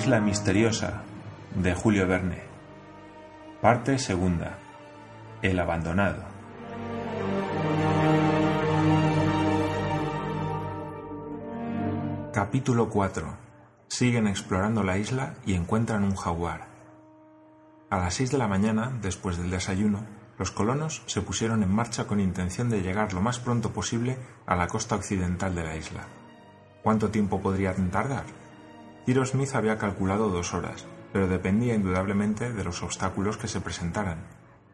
isla misteriosa de Julio Verne. Parte segunda. El abandonado. Capítulo 4. Siguen explorando la isla y encuentran un jaguar. A las seis de la mañana, después del desayuno, los colonos se pusieron en marcha con intención de llegar lo más pronto posible a la costa occidental de la isla. ¿Cuánto tiempo podrían tardar? Smith había calculado dos horas, pero dependía indudablemente de los obstáculos que se presentaran.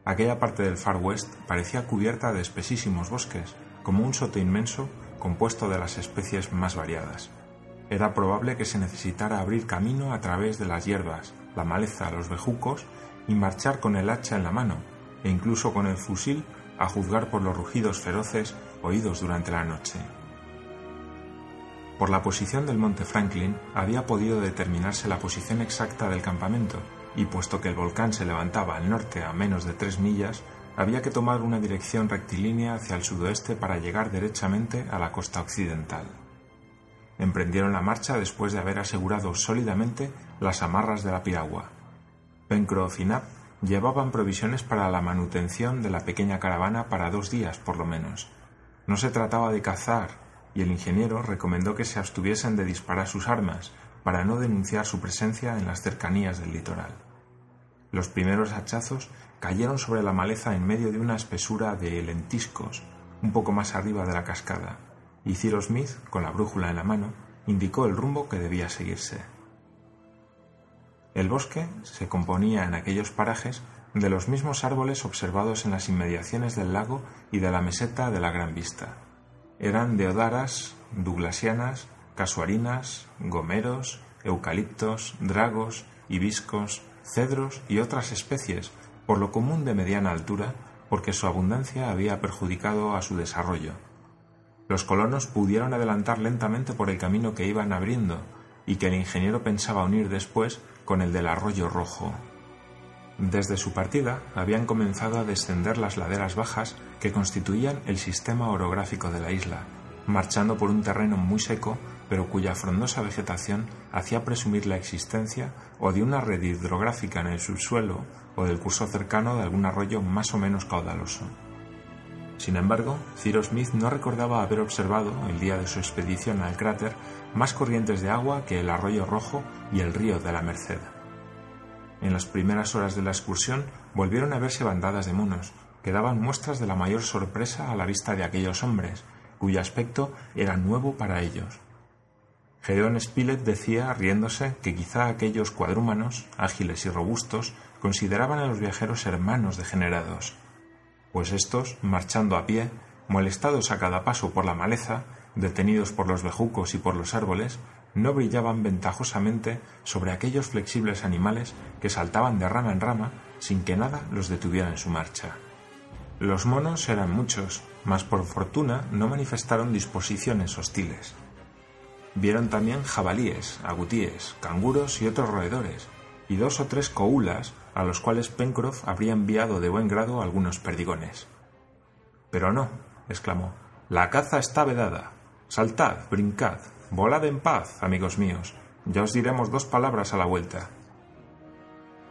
Aquella parte del Far West parecía cubierta de espesísimos bosques, como un soto inmenso compuesto de las especies más variadas. Era probable que se necesitara abrir camino a través de las hierbas, la maleza, los bejucos y marchar con el hacha en la mano, e incluso con el fusil a juzgar por los rugidos feroces oídos durante la noche. Por la posición del monte Franklin había podido determinarse la posición exacta del campamento, y puesto que el volcán se levantaba al norte a menos de tres millas, había que tomar una dirección rectilínea hacia el sudoeste para llegar derechamente a la costa occidental. Emprendieron la marcha después de haber asegurado sólidamente las amarras de la piragua. Pencroff y llevaban provisiones para la manutención de la pequeña caravana para dos días por lo menos. No se trataba de cazar y el ingeniero recomendó que se abstuviesen de disparar sus armas para no denunciar su presencia en las cercanías del litoral. Los primeros hachazos cayeron sobre la maleza en medio de una espesura de lentiscos, un poco más arriba de la cascada, y Cyrus Smith, con la brújula en la mano, indicó el rumbo que debía seguirse. El bosque se componía en aquellos parajes de los mismos árboles observados en las inmediaciones del lago y de la meseta de la Gran Vista eran deodaras, douglasianas, casuarinas, gomeros, eucaliptos, dragos, hibiscos, cedros y otras especies, por lo común de mediana altura, porque su abundancia había perjudicado a su desarrollo. Los colonos pudieron adelantar lentamente por el camino que iban abriendo y que el ingeniero pensaba unir después con el del arroyo rojo. Desde su partida habían comenzado a descender las laderas bajas que constituían el sistema orográfico de la isla, marchando por un terreno muy seco, pero cuya frondosa vegetación hacía presumir la existencia o de una red hidrográfica en el subsuelo o del curso cercano de algún arroyo más o menos caudaloso. Sin embargo, Cyrus Smith no recordaba haber observado, el día de su expedición al cráter, más corrientes de agua que el arroyo rojo y el río de la Merced. En las primeras horas de la excursión volvieron a verse bandadas de monos, que daban muestras de la mayor sorpresa a la vista de aquellos hombres, cuyo aspecto era nuevo para ellos. Gedeón Spilett decía, riéndose, que quizá aquellos cuadrúmanos, ágiles y robustos, consideraban a los viajeros hermanos degenerados, pues estos, marchando a pie, molestados a cada paso por la maleza, detenidos por los bejucos y por los árboles, no brillaban ventajosamente sobre aquellos flexibles animales que saltaban de rama en rama sin que nada los detuviera en su marcha. Los monos eran muchos, mas por fortuna no manifestaron disposiciones hostiles. Vieron también jabalíes, agutíes, canguros y otros roedores, y dos o tres coulas a los cuales Pencroff habría enviado de buen grado algunos perdigones. Pero no, exclamó, la caza está vedada. Saltad, brincad, Volad en paz, amigos míos. Ya os diremos dos palabras a la vuelta.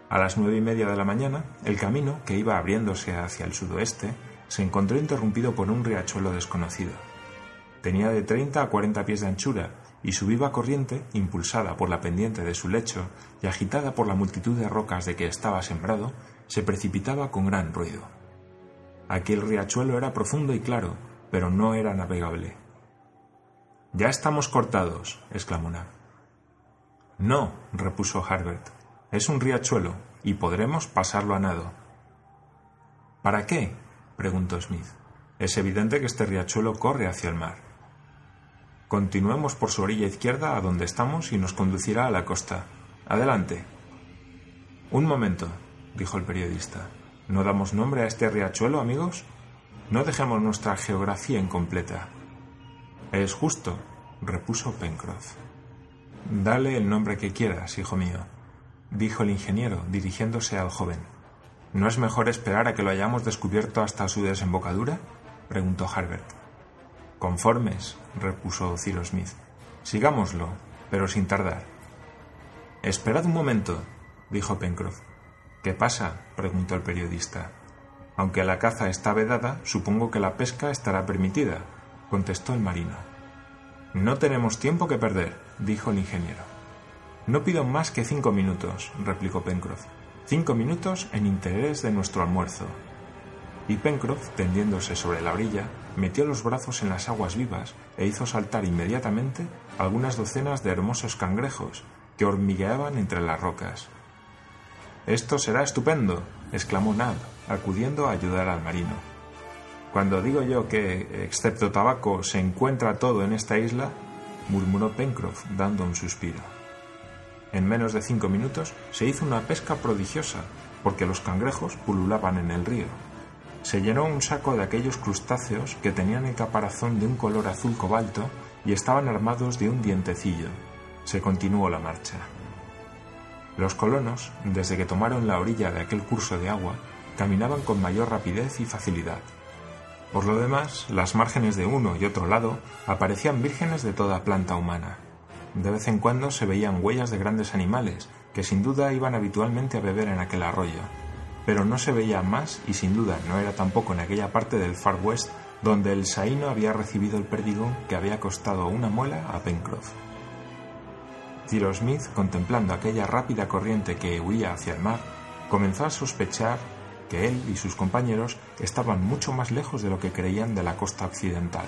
A las nueve y media de la mañana, el camino, que iba abriéndose hacia el sudoeste, se encontró interrumpido por un riachuelo desconocido. Tenía de treinta a cuarenta pies de anchura, y su viva corriente, impulsada por la pendiente de su lecho y agitada por la multitud de rocas de que estaba sembrado, se precipitaba con gran ruido. Aquel riachuelo era profundo y claro, pero no era navegable. Ya estamos cortados, exclamó Nab. No, repuso Harbert. Es un riachuelo y podremos pasarlo a nado. ¿Para qué? preguntó Smith. Es evidente que este riachuelo corre hacia el mar. Continuemos por su orilla izquierda a donde estamos y nos conducirá a la costa. Adelante. Un momento, dijo el periodista. ¿No damos nombre a este riachuelo, amigos? No dejemos nuestra geografía incompleta. Es justo, repuso Pencroff. Dale el nombre que quieras, hijo mío, dijo el ingeniero, dirigiéndose al joven. ¿No es mejor esperar a que lo hayamos descubierto hasta su desembocadura? preguntó Harbert. Conformes, repuso Cyrus Smith. Sigámoslo, pero sin tardar. Esperad un momento, dijo Pencroff. ¿Qué pasa? preguntó el periodista. Aunque la caza está vedada, supongo que la pesca estará permitida, contestó el marino. No tenemos tiempo que perder, dijo el ingeniero. No pido más que cinco minutos, replicó Pencroff. Cinco minutos en interés de nuestro almuerzo. Y Pencroff, tendiéndose sobre la orilla, metió los brazos en las aguas vivas e hizo saltar inmediatamente algunas docenas de hermosos cangrejos que hormigueaban entre las rocas. Esto será estupendo, exclamó Nab, acudiendo a ayudar al marino. Cuando digo yo que, excepto tabaco, se encuentra todo en esta isla, murmuró Pencroff, dando un suspiro. En menos de cinco minutos se hizo una pesca prodigiosa, porque los cangrejos pululaban en el río. Se llenó un saco de aquellos crustáceos que tenían el caparazón de un color azul cobalto y estaban armados de un dientecillo. Se continuó la marcha. Los colonos, desde que tomaron la orilla de aquel curso de agua, caminaban con mayor rapidez y facilidad. Por lo demás, las márgenes de uno y otro lado aparecían vírgenes de toda planta humana. De vez en cuando se veían huellas de grandes animales, que sin duda iban habitualmente a beber en aquel arroyo, pero no se veía más y sin duda no era tampoco en aquella parte del Far West donde el Saíno había recibido el perdigón que había costado una muela a Pencroff. Cyrus Smith, contemplando aquella rápida corriente que huía hacia el mar, comenzó a sospechar que él y sus compañeros estaban mucho más lejos de lo que creían de la costa occidental.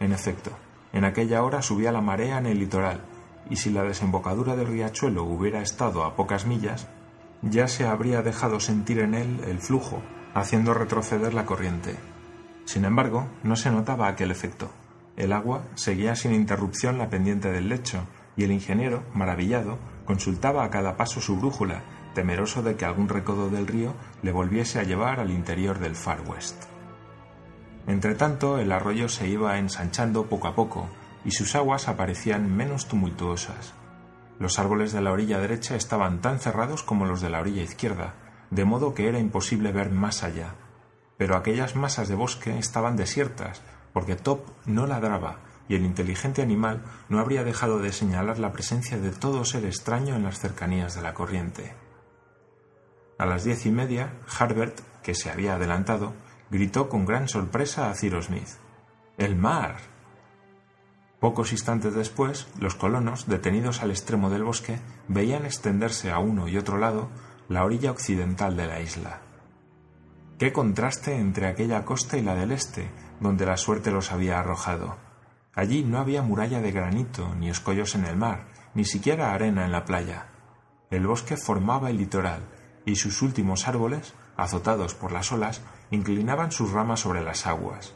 En efecto, en aquella hora subía la marea en el litoral, y si la desembocadura del riachuelo hubiera estado a pocas millas, ya se habría dejado sentir en él el flujo, haciendo retroceder la corriente. Sin embargo, no se notaba aquel efecto. El agua seguía sin interrupción la pendiente del lecho, y el ingeniero, maravillado, consultaba a cada paso su brújula, temeroso de que algún recodo del río le volviese a llevar al interior del Far West. Entretanto, el arroyo se iba ensanchando poco a poco, y sus aguas aparecían menos tumultuosas. Los árboles de la orilla derecha estaban tan cerrados como los de la orilla izquierda, de modo que era imposible ver más allá. Pero aquellas masas de bosque estaban desiertas, porque Top no ladraba y el inteligente animal no habría dejado de señalar la presencia de todo ser extraño en las cercanías de la corriente. A las diez y media, Harbert, que se había adelantado, gritó con gran sorpresa a Cyrus Smith. ¡El mar! Pocos instantes después, los colonos, detenidos al extremo del bosque, veían extenderse a uno y otro lado la orilla occidental de la isla. Qué contraste entre aquella costa y la del este, donde la suerte los había arrojado. Allí no había muralla de granito, ni escollos en el mar, ni siquiera arena en la playa. El bosque formaba el litoral, y sus últimos árboles, azotados por las olas, inclinaban sus ramas sobre las aguas.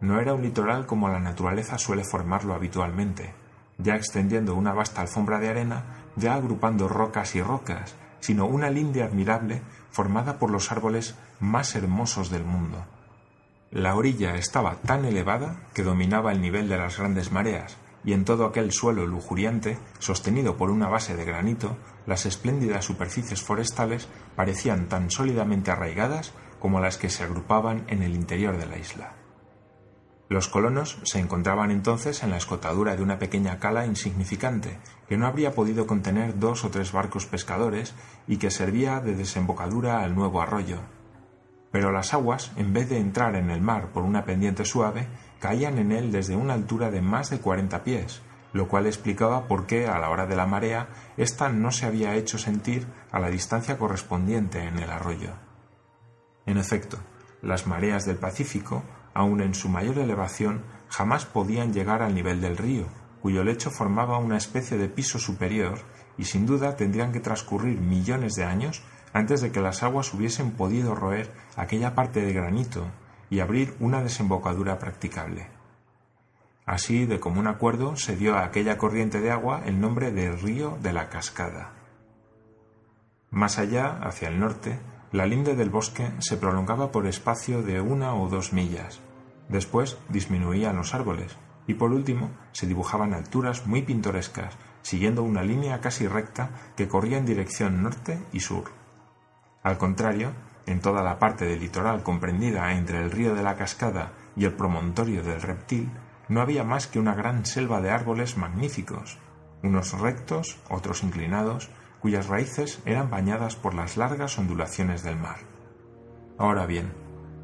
No era un litoral como la naturaleza suele formarlo habitualmente, ya extendiendo una vasta alfombra de arena, ya agrupando rocas y rocas, sino una linde admirable formada por los árboles más hermosos del mundo. La orilla estaba tan elevada que dominaba el nivel de las grandes mareas, y en todo aquel suelo lujuriante, sostenido por una base de granito, las espléndidas superficies forestales parecían tan sólidamente arraigadas como las que se agrupaban en el interior de la isla. Los colonos se encontraban entonces en la escotadura de una pequeña cala insignificante, que no habría podido contener dos o tres barcos pescadores y que servía de desembocadura al nuevo arroyo. Pero las aguas, en vez de entrar en el mar por una pendiente suave, caían en él desde una altura de más de cuarenta pies, lo cual explicaba por qué a la hora de la marea ésta no se había hecho sentir a la distancia correspondiente en el arroyo. En efecto, las mareas del Pacífico aun en su mayor elevación, jamás podían llegar al nivel del río, cuyo lecho formaba una especie de piso superior, y sin duda tendrían que transcurrir millones de años antes de que las aguas hubiesen podido roer aquella parte de granito y abrir una desembocadura practicable. Así, de común acuerdo, se dio a aquella corriente de agua el nombre de Río de la Cascada. Más allá, hacia el norte, la linde del bosque se prolongaba por espacio de una o dos millas. Después disminuían los árboles y por último se dibujaban alturas muy pintorescas, siguiendo una línea casi recta que corría en dirección norte y sur. Al contrario, en toda la parte del litoral comprendida entre el río de la cascada y el promontorio del reptil, no había más que una gran selva de árboles magníficos. unos rectos, otros inclinados, cuyas raíces eran bañadas por las largas ondulaciones del mar. Ahora bien,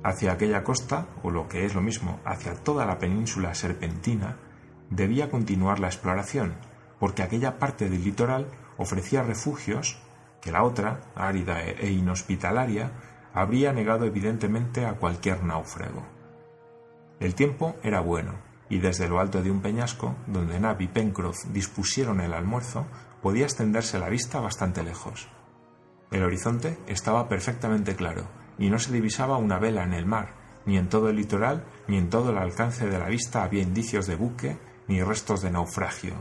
hacia aquella costa, o lo que es lo mismo, hacia toda la península serpentina, debía continuar la exploración, porque aquella parte del litoral ofrecía refugios que la otra, árida e inhospitalaria, habría negado evidentemente a cualquier náufrago. El tiempo era bueno, y desde lo alto de un peñasco, donde Nab y Pencroff dispusieron el almuerzo, podía extenderse la vista bastante lejos. El horizonte estaba perfectamente claro, y no se divisaba una vela en el mar, ni en todo el litoral, ni en todo el alcance de la vista había indicios de buque, ni restos de naufragio.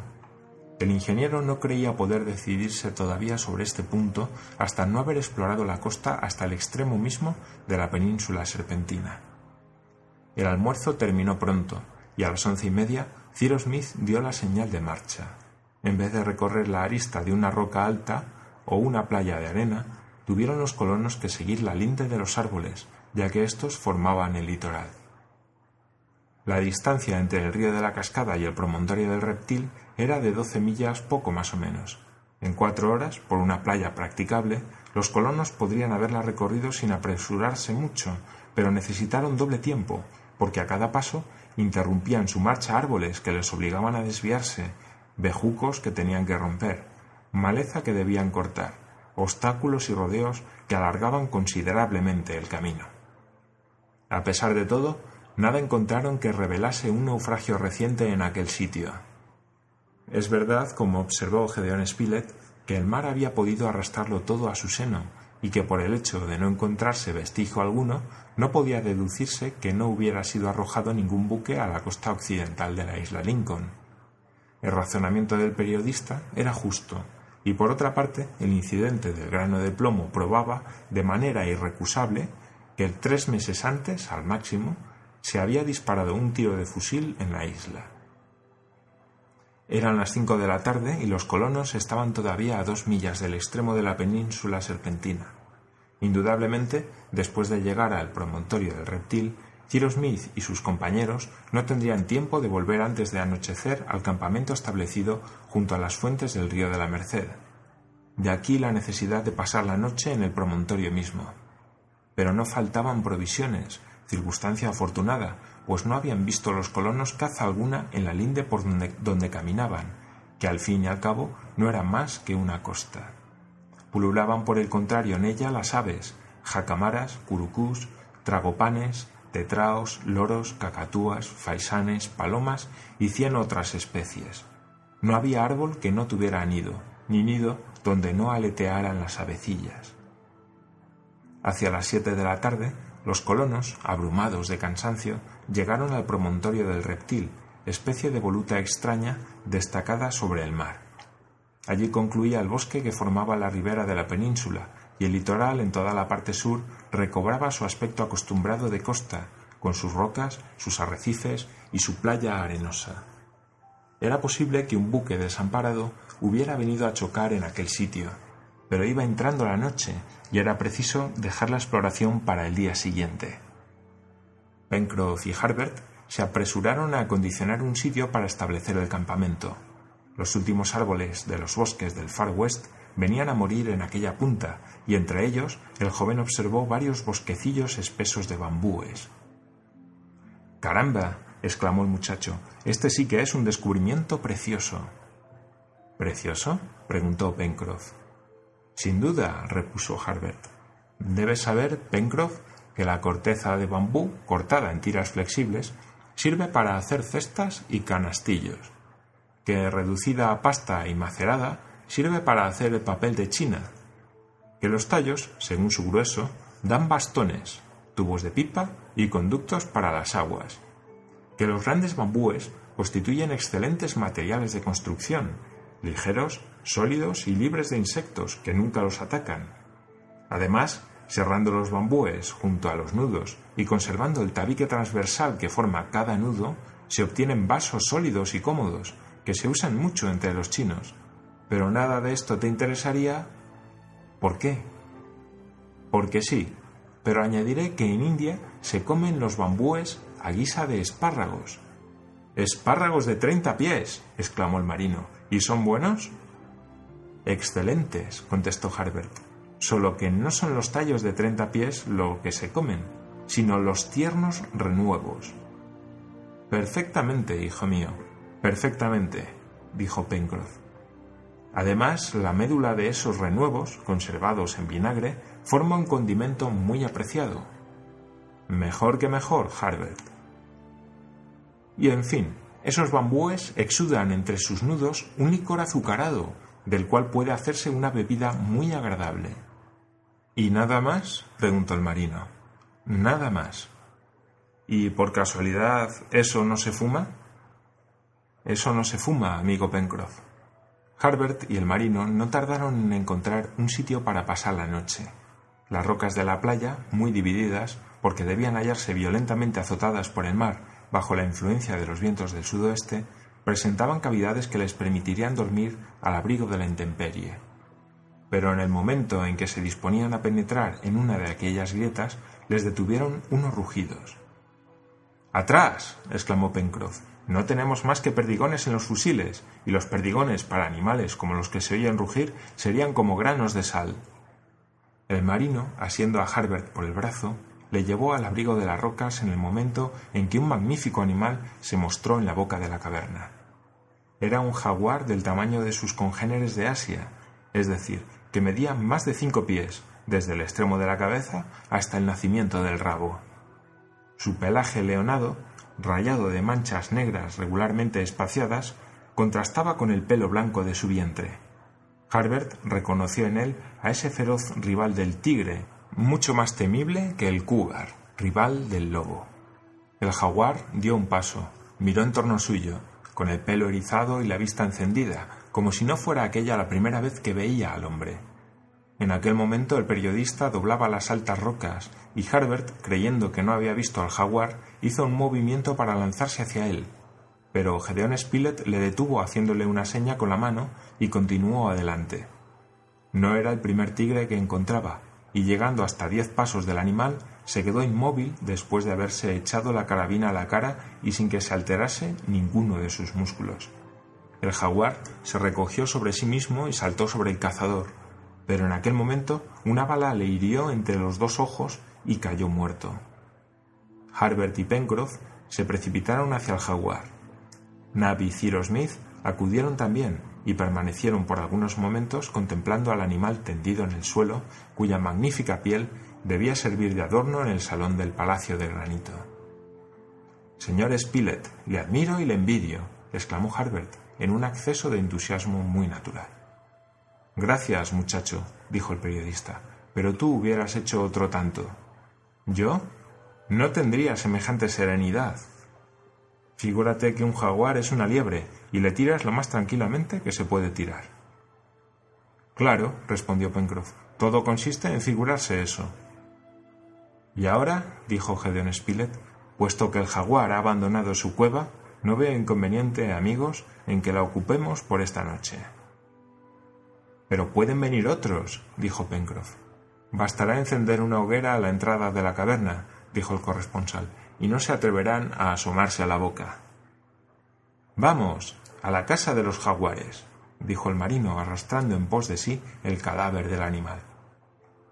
El ingeniero no creía poder decidirse todavía sobre este punto hasta no haber explorado la costa hasta el extremo mismo de la península serpentina. El almuerzo terminó pronto, y a las once y media Cyrus Smith dio la señal de marcha. En vez de recorrer la arista de una roca alta o una playa de arena, tuvieron los colonos que seguir la linde de los árboles, ya que éstos formaban el litoral. La distancia entre el río de la cascada y el promontorio del reptil era de doce millas poco más o menos. En cuatro horas, por una playa practicable, los colonos podrían haberla recorrido sin apresurarse mucho, pero necesitaron doble tiempo, porque a cada paso interrumpían su marcha árboles que les obligaban a desviarse, bejucos que tenían que romper, maleza que debían cortar, obstáculos y rodeos que alargaban considerablemente el camino. A pesar de todo, nada encontraron que revelase un naufragio reciente en aquel sitio. Es verdad, como observó Gedeón Spilett, que el mar había podido arrastrarlo todo a su seno y que por el hecho de no encontrarse vestigio alguno no podía deducirse que no hubiera sido arrojado ningún buque a la costa occidental de la isla Lincoln. El razonamiento del periodista era justo, y por otra parte el incidente del grano de plomo probaba de manera irrecusable que tres meses antes, al máximo, se había disparado un tiro de fusil en la isla. Eran las cinco de la tarde y los colonos estaban todavía a dos millas del extremo de la península serpentina. Indudablemente, después de llegar al promontorio del reptil, Cyrus Smith y sus compañeros no tendrían tiempo de volver antes de anochecer al campamento establecido junto a las fuentes del río de la Merced. De aquí la necesidad de pasar la noche en el promontorio mismo. Pero no faltaban provisiones, circunstancia afortunada, pues no habían visto los colonos caza alguna en la linde por donde, caminaban, que al fin y al cabo no era más que una costa. Pululaban por el contrario en ella las aves, jacamaras, curucús, tragopanes, tetraos, loros, cacatúas, faisanes, palomas y cien otras especies. No había árbol que no tuviera nido, ni nido donde no aletearan las avecillas. Hacia las siete de la tarde los colonos, abrumados de cansancio, llegaron al promontorio del reptil, especie de voluta extraña destacada sobre el mar. Allí concluía el bosque que formaba la ribera de la península, y el litoral en toda la parte sur recobraba su aspecto acostumbrado de costa, con sus rocas, sus arrecifes y su playa arenosa. Era posible que un buque desamparado hubiera venido a chocar en aquel sitio, pero iba entrando la noche y era preciso dejar la exploración para el día siguiente. Pencroff y Harbert se apresuraron a acondicionar un sitio para establecer el campamento. Los últimos árboles de los bosques del Far West venían a morir en aquella punta, y entre ellos el joven observó varios bosquecillos espesos de bambúes. Caramba. exclamó el muchacho. Este sí que es un descubrimiento precioso. ¿Precioso? preguntó Pencroff. Sin duda, repuso Harbert. Debes saber, Pencroff, que la corteza de bambú, cortada en tiras flexibles, sirve para hacer cestas y canastillos, que reducida a pasta y macerada sirve para hacer el papel de china, que los tallos, según su grueso, dan bastones, tubos de pipa y conductos para las aguas, que los grandes bambúes constituyen excelentes materiales de construcción, ligeros, sólidos y libres de insectos que nunca los atacan. Además, cerrando los bambúes junto a los nudos y conservando el tabique transversal que forma cada nudo, se obtienen vasos sólidos y cómodos que se usan mucho entre los chinos. Pero nada de esto te interesaría. ¿Por qué? Porque sí, pero añadiré que en India se comen los bambúes a guisa de espárragos. Espárragos de treinta pies, exclamó el marino. ¿Y son buenos? Excelentes, contestó Harbert. Solo que no son los tallos de treinta pies lo que se comen, sino los tiernos renuevos. Perfectamente, hijo mío, perfectamente, dijo Pencroff. Además, la médula de esos renuevos, conservados en vinagre, forma un condimento muy apreciado. Mejor que mejor, Harbert. Y en fin, esos bambúes exudan entre sus nudos un licor azucarado, del cual puede hacerse una bebida muy agradable. ¿Y nada más? preguntó el marino. Nada más. ¿Y por casualidad eso no se fuma? Eso no se fuma, amigo Pencroff. Harbert y el marino no tardaron en encontrar un sitio para pasar la noche. Las rocas de la playa, muy divididas, porque debían hallarse violentamente azotadas por el mar bajo la influencia de los vientos del sudoeste, presentaban cavidades que les permitirían dormir al abrigo de la intemperie. Pero en el momento en que se disponían a penetrar en una de aquellas grietas, les detuvieron unos rugidos. ¡Atrás! exclamó Pencroff. No tenemos más que perdigones en los fusiles, y los perdigones para animales como los que se oyen rugir serían como granos de sal. El marino, asiendo a Harbert por el brazo, le llevó al abrigo de las rocas en el momento en que un magnífico animal se mostró en la boca de la caverna. Era un jaguar del tamaño de sus congéneres de Asia, es decir, que medía más de cinco pies, desde el extremo de la cabeza hasta el nacimiento del rabo. Su pelaje leonado, rayado de manchas negras regularmente espaciadas, contrastaba con el pelo blanco de su vientre. Harbert reconoció en él a ese feroz rival del tigre mucho más temible que el cougar, rival del lobo. El jaguar dio un paso, miró en torno suyo, con el pelo erizado y la vista encendida, como si no fuera aquella la primera vez que veía al hombre. En aquel momento el periodista doblaba las altas rocas y Harbert, creyendo que no había visto al jaguar, hizo un movimiento para lanzarse hacia él. Pero Gedeón Spilett le detuvo haciéndole una seña con la mano y continuó adelante. No era el primer tigre que encontraba, y llegando hasta diez pasos del animal, se quedó inmóvil después de haberse echado la carabina a la cara y sin que se alterase ninguno de sus músculos. El jaguar se recogió sobre sí mismo y saltó sobre el cazador, pero en aquel momento una bala le hirió entre los dos ojos y cayó muerto. Harbert y Pencroff se precipitaron hacia el jaguar. Nab y Cyrus Smith acudieron también, y permanecieron por algunos momentos contemplando al animal tendido en el suelo, cuya magnífica piel debía servir de adorno en el salón del palacio de granito. Señor Spilett, le admiro y le envidio, exclamó Harbert, en un acceso de entusiasmo muy natural. Gracias, muchacho, dijo el periodista, pero tú hubieras hecho otro tanto. ¿Yo? No tendría semejante serenidad. Figúrate que un jaguar es una liebre y le tiras lo más tranquilamente que se puede tirar. Claro, respondió Pencroff, todo consiste en figurarse eso. Y ahora, dijo Gedeon Spilett, puesto que el jaguar ha abandonado su cueva, no veo inconveniente, amigos, en que la ocupemos por esta noche. Pero pueden venir otros, dijo Pencroff. Bastará encender una hoguera a la entrada de la caverna, dijo el corresponsal, y no se atreverán a asomarse a la boca. Vamos, a la casa de los jaguares, dijo el marino, arrastrando en pos de sí el cadáver del animal.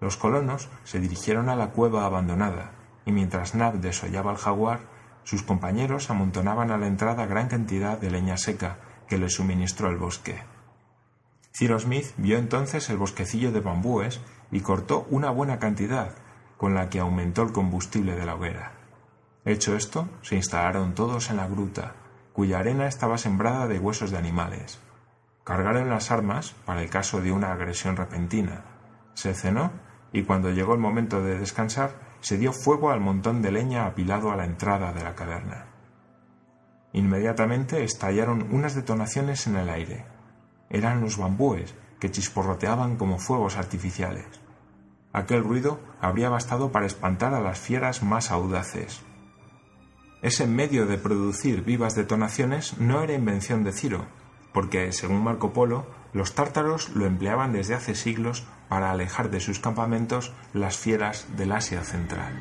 Los colonos se dirigieron a la cueva abandonada, y mientras Nab desollaba al jaguar, sus compañeros amontonaban a la entrada gran cantidad de leña seca que les suministró el bosque. Cyrus Smith vio entonces el bosquecillo de bambúes y cortó una buena cantidad, con la que aumentó el combustible de la hoguera. Hecho esto, se instalaron todos en la gruta, cuya arena estaba sembrada de huesos de animales. Cargaron las armas para el caso de una agresión repentina. Se cenó y cuando llegó el momento de descansar, se dio fuego al montón de leña apilado a la entrada de la caverna. Inmediatamente estallaron unas detonaciones en el aire. Eran los bambúes que chisporroteaban como fuegos artificiales. Aquel ruido habría bastado para espantar a las fieras más audaces. Ese medio de producir vivas detonaciones no era invención de Ciro, porque, según Marco Polo, los tártaros lo empleaban desde hace siglos para alejar de sus campamentos las fieras del Asia central.